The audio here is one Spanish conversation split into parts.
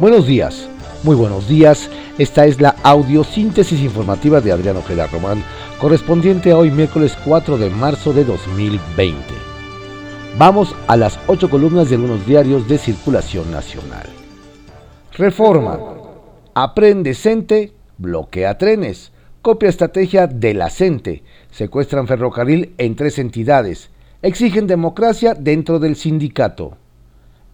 Buenos días, muy buenos días. Esta es la audiosíntesis informativa de Adriano Ojeda Román, correspondiente a hoy miércoles 4 de marzo de 2020. Vamos a las ocho columnas de algunos diarios de circulación nacional. Reforma. Aprende CENTE, bloquea trenes. Copia estrategia de la CENTE. Secuestran ferrocarril en tres entidades. Exigen democracia dentro del sindicato.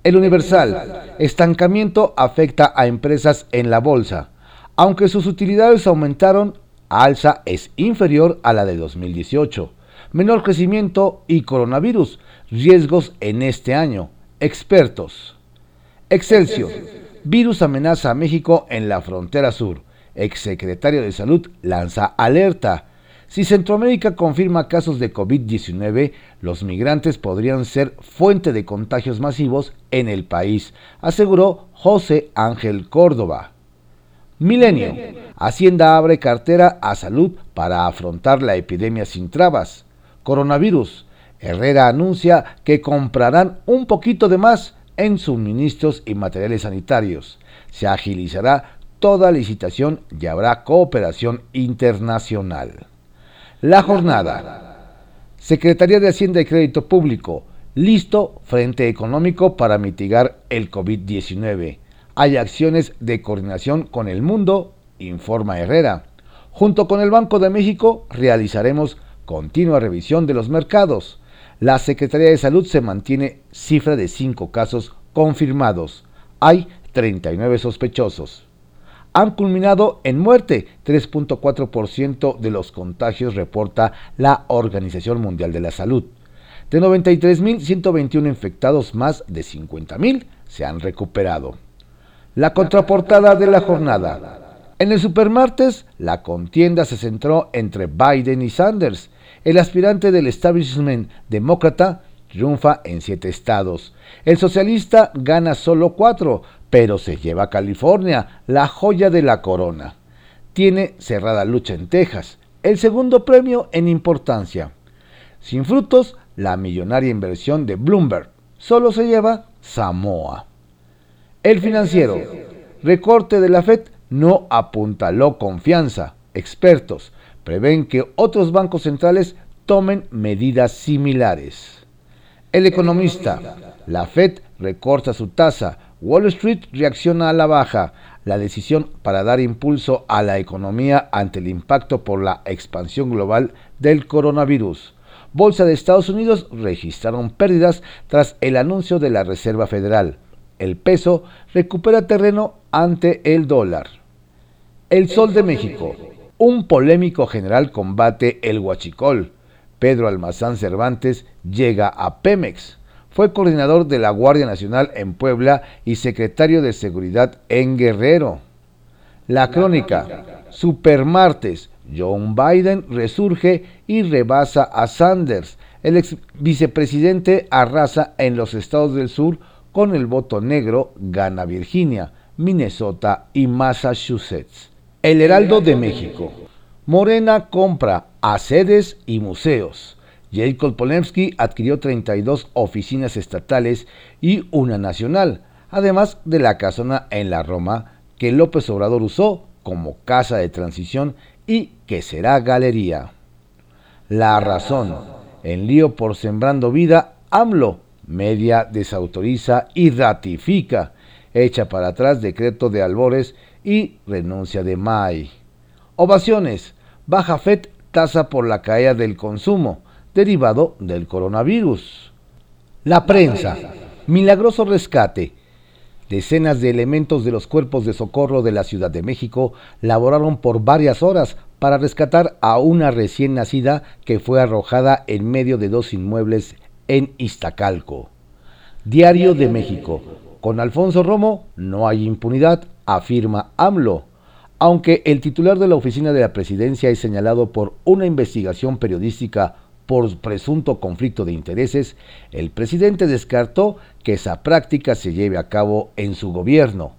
El Universal, estancamiento afecta a empresas en la bolsa. Aunque sus utilidades aumentaron, alza es inferior a la de 2018. Menor crecimiento y coronavirus, riesgos en este año. Expertos. Excelsior, virus amenaza a México en la frontera sur. Exsecretario de Salud lanza alerta. Si Centroamérica confirma casos de COVID-19, los migrantes podrían ser fuente de contagios masivos en el país, aseguró José Ángel Córdoba. Milenio. Hacienda abre cartera a salud para afrontar la epidemia sin trabas. Coronavirus. Herrera anuncia que comprarán un poquito de más en suministros y materiales sanitarios. Se agilizará toda licitación y habrá cooperación internacional. La jornada. Secretaría de Hacienda y Crédito Público. Listo frente económico para mitigar el COVID-19. Hay acciones de coordinación con el mundo, informa Herrera. Junto con el Banco de México realizaremos continua revisión de los mercados. La Secretaría de Salud se mantiene cifra de 5 casos confirmados. Hay 39 sospechosos han culminado en muerte. 3.4% de los contagios reporta la Organización Mundial de la Salud. De 93.121 infectados, más de 50.000 se han recuperado. La contraportada de la jornada. En el supermartes, la contienda se centró entre Biden y Sanders. El aspirante del establishment demócrata triunfa en siete estados. El socialista gana solo cuatro, pero se lleva a California, la joya de la corona. Tiene cerrada lucha en Texas, el segundo premio en importancia. Sin frutos, la millonaria inversión de Bloomberg solo se lleva Samoa. El financiero, recorte de la Fed no apuntaló confianza. Expertos prevén que otros bancos centrales tomen medidas similares. El economista, la Fed recorta su tasa, Wall Street reacciona a la baja. La decisión para dar impulso a la economía ante el impacto por la expansión global del coronavirus. Bolsa de Estados Unidos registraron pérdidas tras el anuncio de la Reserva Federal. El peso recupera terreno ante el dólar. El Sol de México. Un polémico general combate el huachicol. Pedro Almazán Cervantes llega a Pemex. Fue coordinador de la Guardia Nacional en Puebla y secretario de Seguridad en Guerrero. La crónica, Supermartes, John Biden resurge y rebasa a Sanders. El ex vicepresidente arrasa en los estados del sur con el voto negro, gana Virginia, Minnesota y Massachusetts. El Heraldo de México. Morena compra a sedes y museos. Jacob Polemski adquirió 32 oficinas estatales y una nacional, además de la casona en la Roma que López Obrador usó como casa de transición y que será galería. La razón, en lío por sembrando vida, AMLO, media desautoriza y ratifica, echa para atrás decreto de Albores y renuncia de May. Ovaciones, baja FED tasa por la caída del consumo derivado del coronavirus. La prensa, milagroso rescate. Decenas de elementos de los cuerpos de socorro de la Ciudad de México laboraron por varias horas para rescatar a una recién nacida que fue arrojada en medio de dos inmuebles en Iztacalco. Diario de México. Con Alfonso Romo no hay impunidad, afirma AMLO aunque el titular de la oficina de la presidencia es señalado por una investigación periodística por presunto conflicto de intereses, el presidente descartó que esa práctica se lleve a cabo en su gobierno.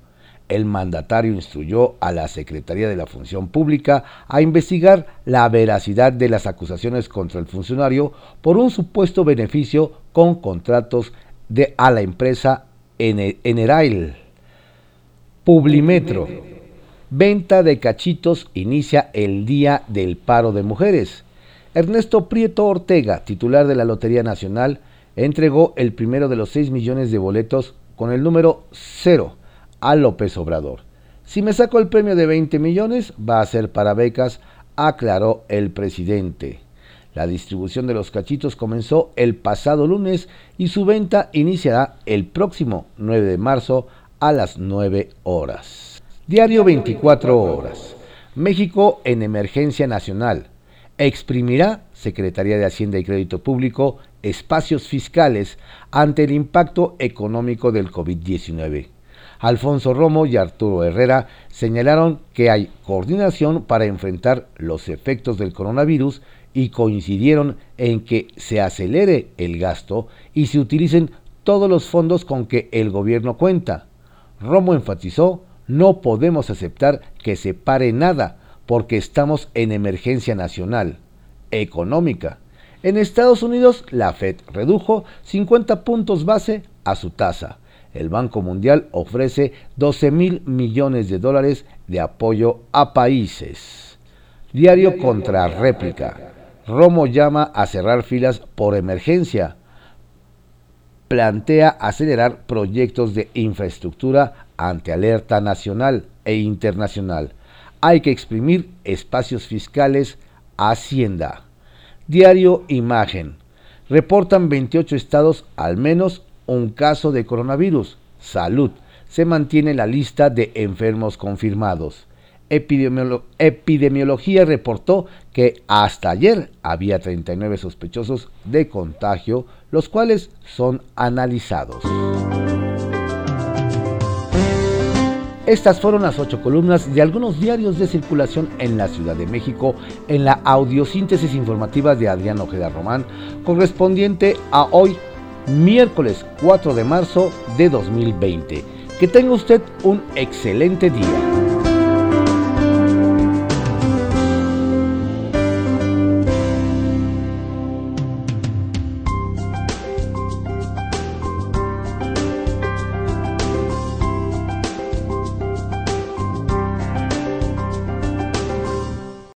El mandatario instruyó a la Secretaría de la Función Pública a investigar la veracidad de las acusaciones contra el funcionario por un supuesto beneficio con contratos de a la empresa Enerail. Publimetro. Venta de cachitos inicia el Día del Paro de Mujeres. Ernesto Prieto Ortega, titular de la Lotería Nacional, entregó el primero de los 6 millones de boletos con el número 0 a López Obrador. Si me saco el premio de 20 millones, va a ser para becas, aclaró el presidente. La distribución de los cachitos comenzó el pasado lunes y su venta iniciará el próximo 9 de marzo a las 9 horas. Diario 24 horas. México en emergencia nacional exprimirá Secretaría de Hacienda y Crédito Público espacios fiscales ante el impacto económico del COVID-19. Alfonso Romo y Arturo Herrera señalaron que hay coordinación para enfrentar los efectos del coronavirus y coincidieron en que se acelere el gasto y se utilicen todos los fondos con que el gobierno cuenta. Romo enfatizó, no podemos aceptar que se pare nada porque estamos en emergencia nacional, económica. En Estados Unidos, la Fed redujo 50 puntos base a su tasa. El Banco Mundial ofrece 12 mil millones de dólares de apoyo a países. Diario contra réplica. Romo llama a cerrar filas por emergencia. Plantea acelerar proyectos de infraestructura ante alerta nacional e internacional hay que exprimir espacios fiscales a Hacienda. Diario Imagen. Reportan 28 estados al menos un caso de coronavirus. Salud. Se mantiene la lista de enfermos confirmados. epidemiología reportó que hasta ayer había 39 sospechosos de contagio, los cuales son analizados. Estas fueron las ocho columnas de algunos diarios de circulación en la Ciudad de México en la audiosíntesis informativa de Adrián Ojeda Román, correspondiente a hoy, miércoles 4 de marzo de 2020. Que tenga usted un excelente día.